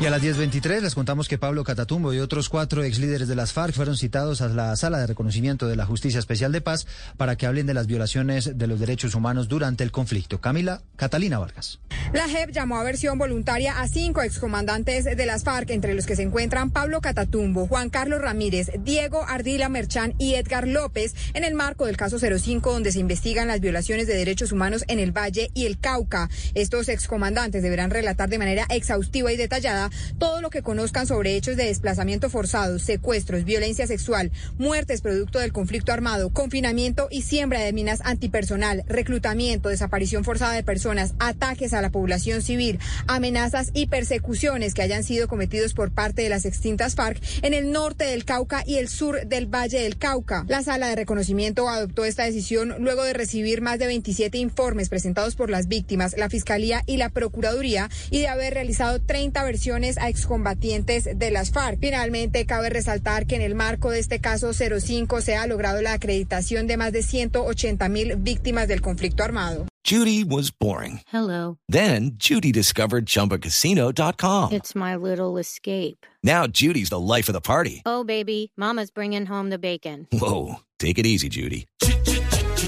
Y a las 10.23 les contamos que Pablo Catatumbo y otros cuatro ex líderes de las FARC fueron citados a la Sala de Reconocimiento de la Justicia Especial de Paz para que hablen de las violaciones de los derechos humanos durante el conflicto. Camila Catalina Vargas. La JEP llamó a versión voluntaria a cinco excomandantes de las FARC, entre los que se encuentran Pablo Catatumbo, Juan Carlos Ramírez, Diego Ardila Merchán y Edgar López, en el marco del caso 05, donde se investigan las violaciones de derechos humanos en el Valle y el Cauca. Estos excomandantes deberán relatar de manera exhaustiva y detallada todo lo que conozcan sobre hechos de desplazamiento forzado, secuestros, violencia sexual, muertes producto del conflicto armado, confinamiento y siembra de minas antipersonal, reclutamiento, desaparición forzada de personas, ataques a la población civil, amenazas y persecuciones que hayan sido cometidos por parte de las extintas FARC en el norte del Cauca y el sur del Valle del Cauca. La sala de reconocimiento adoptó esta decisión luego de recibir más de 27 informes presentados por las víctimas, la Fiscalía y la Procuraduría y de haber realizado 30 versiones a excombatientes de las FARC. Finalmente, cabe resaltar que en el marco de este caso 05 se ha logrado la acreditación de más de 180 mil víctimas del conflicto armado. Judy was boring. Hello. Then Judy discovered ChumbaCasino.com. It's my little escape. Now Judy's the life of the party. Oh, baby, Mama's bringing home the bacon. Whoa, take it easy, Judy.